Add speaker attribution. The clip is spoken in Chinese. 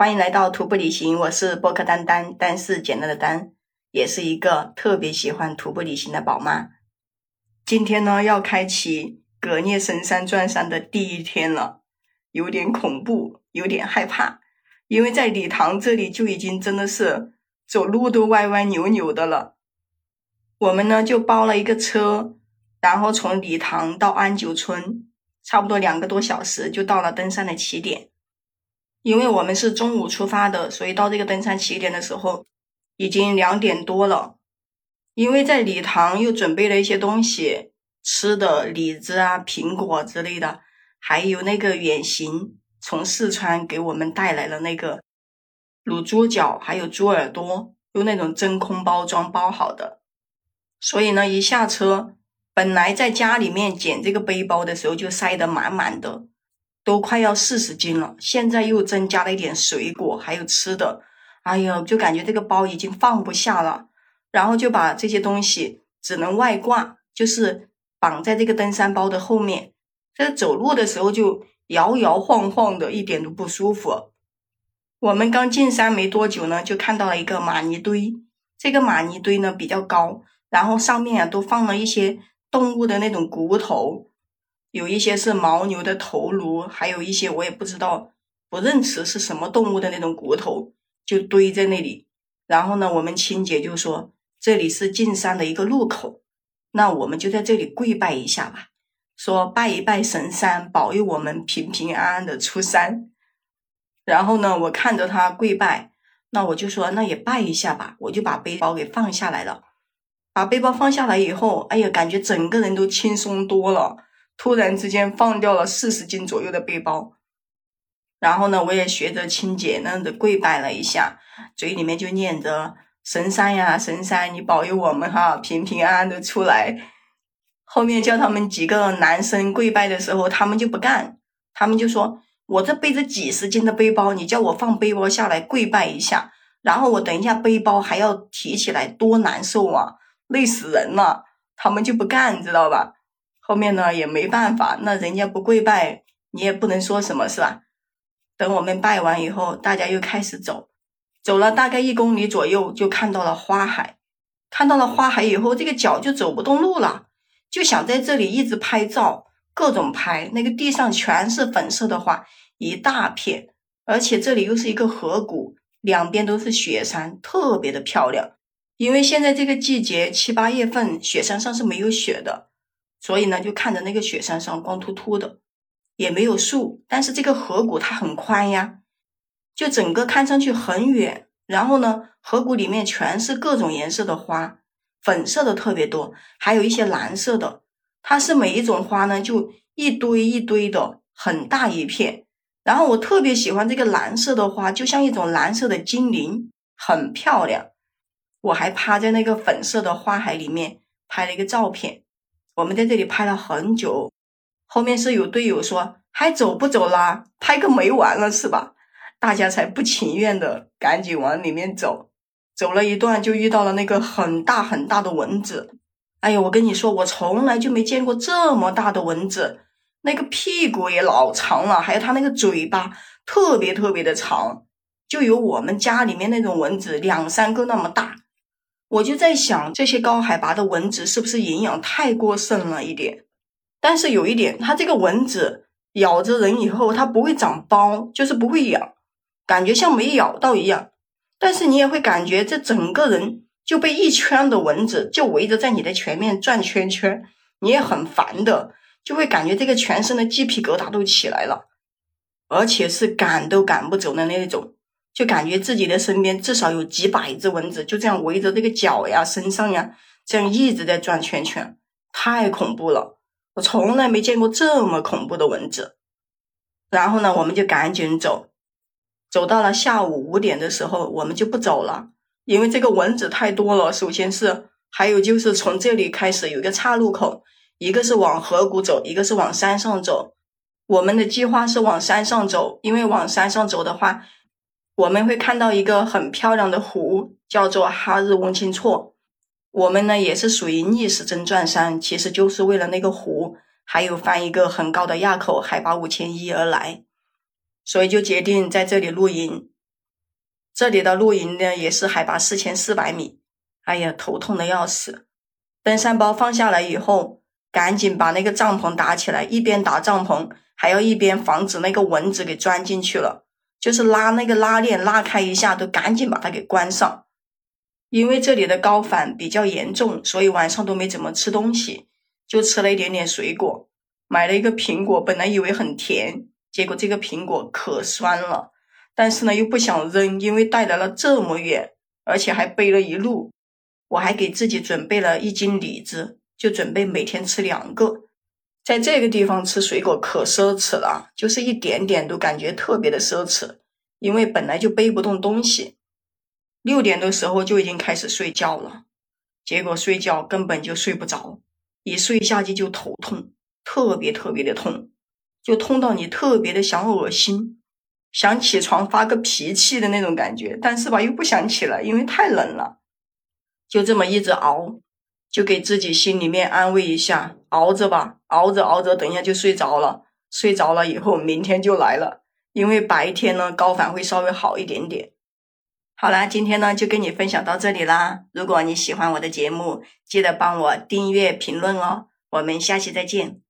Speaker 1: 欢迎来到徒步旅行，我是波克丹丹，丹是简单的丹，也是一个特别喜欢徒步旅行的宝妈。今天呢，要开启格聂神山转山的第一天了，有点恐怖，有点害怕，因为在礼堂这里就已经真的是走路都歪歪扭扭的了。我们呢就包了一个车，然后从礼堂到安久村，差不多两个多小时就到了登山的起点。因为我们是中午出发的，所以到这个登山起点的时候已经两点多了。因为在礼堂又准备了一些东西吃的，李子啊、苹果之类的，还有那个远行从四川给我们带来了那个卤猪脚，还有猪耳朵，用那种真空包装包好的。所以呢，一下车，本来在家里面捡这个背包的时候就塞得满满的。都快要四十斤了，现在又增加了一点水果，还有吃的，哎呀，就感觉这个包已经放不下了，然后就把这些东西只能外挂，就是绑在这个登山包的后面，这走路的时候就摇摇晃晃的，一点都不舒服。我们刚进山没多久呢，就看到了一个玛尼堆，这个玛尼堆呢比较高，然后上面啊都放了一些动物的那种骨头。有一些是牦牛的头颅，还有一些我也不知道，不认识是什么动物的那种骨头，就堆在那里。然后呢，我们亲姐就说这里是进山的一个路口，那我们就在这里跪拜一下吧，说拜一拜神山，保佑我们平平安安的出山。然后呢，我看着他跪拜，那我就说那也拜一下吧，我就把背包给放下来了。把背包放下来以后，哎呀，感觉整个人都轻松多了。突然之间放掉了四十斤左右的背包，然后呢，我也学着亲姐那样子跪拜了一下，嘴里面就念着神山呀神山，你保佑我们哈平平安安的出来。后面叫他们几个男生跪拜的时候，他们就不干，他们就说：“我这背着几十斤的背包，你叫我放背包下来跪拜一下，然后我等一下背包还要提起来，多难受啊，累死人了。”他们就不干，知道吧？后面呢也没办法，那人家不跪拜，你也不能说什么，是吧？等我们拜完以后，大家又开始走，走了大概一公里左右，就看到了花海。看到了花海以后，这个脚就走不动路了，就想在这里一直拍照，各种拍。那个地上全是粉色的花，一大片，而且这里又是一个河谷，两边都是雪山，特别的漂亮。因为现在这个季节七八月份，雪山上是没有雪的。所以呢，就看着那个雪山上光秃秃的，也没有树，但是这个河谷它很宽呀，就整个看上去很远。然后呢，河谷里面全是各种颜色的花，粉色的特别多，还有一些蓝色的。它是每一种花呢，就一堆一堆的，很大一片。然后我特别喜欢这个蓝色的花，就像一种蓝色的精灵，很漂亮。我还趴在那个粉色的花海里面拍了一个照片。我们在这里拍了很久，后面是有队友说还走不走啦？拍个没完了是吧？大家才不情愿的赶紧往里面走。走了一段就遇到了那个很大很大的蚊子。哎呀，我跟你说，我从来就没见过这么大的蚊子，那个屁股也老长了，还有它那个嘴巴特别特别的长，就有我们家里面那种蚊子两三个那么大。我就在想，这些高海拔的蚊子是不是营养太过剩了一点？但是有一点，它这个蚊子咬着人以后，它不会长包，就是不会痒，感觉像没咬到一样。但是你也会感觉这整个人就被一圈的蚊子就围着在你的前面转圈圈，你也很烦的，就会感觉这个全身的鸡皮疙瘩都起来了，而且是赶都赶不走的那种。就感觉自己的身边至少有几百只蚊子，就这样围着这个脚呀、身上呀，这样一直在转圈圈，太恐怖了！我从来没见过这么恐怖的蚊子。然后呢，我们就赶紧走，走到了下午五点的时候，我们就不走了，因为这个蚊子太多了。首先是，还有就是从这里开始有一个岔路口，一个是往河谷走，一个是往山上走。我们的计划是往山上走，因为往山上走的话。我们会看到一个很漂亮的湖，叫做哈日翁清措。我们呢也是属于逆时针转山，其实就是为了那个湖，还有翻一个很高的垭口，海拔五千一而来。所以就决定在这里露营。这里的露营呢也是海拔四千四百米，哎呀，头痛的要死。登山包放下来以后，赶紧把那个帐篷打起来，一边打帐篷，还要一边防止那个蚊子给钻进去了。就是拉那个拉链拉开一下，都赶紧把它给关上。因为这里的高反比较严重，所以晚上都没怎么吃东西，就吃了一点点水果。买了一个苹果，本来以为很甜，结果这个苹果可酸了。但是呢，又不想扔，因为带来了这么远，而且还背了一路。我还给自己准备了一斤李子，就准备每天吃两个。在这个地方吃水果可奢侈了，就是一点点都感觉特别的奢侈，因为本来就背不动东西。六点的时候就已经开始睡觉了，结果睡觉根本就睡不着，一睡下去就头痛，特别特别的痛，就痛到你特别的想恶心，想起床发个脾气的那种感觉，但是吧又不想起来，因为太冷了，就这么一直熬，就给自己心里面安慰一下，熬着吧，熬着熬着，等一下就睡着了，睡着了以后明天就来了，因为白天呢高反会稍微好一点点。好啦，今天呢就跟你分享到这里啦。如果你喜欢我的节目，记得帮我订阅、评论哦。我们下期再见。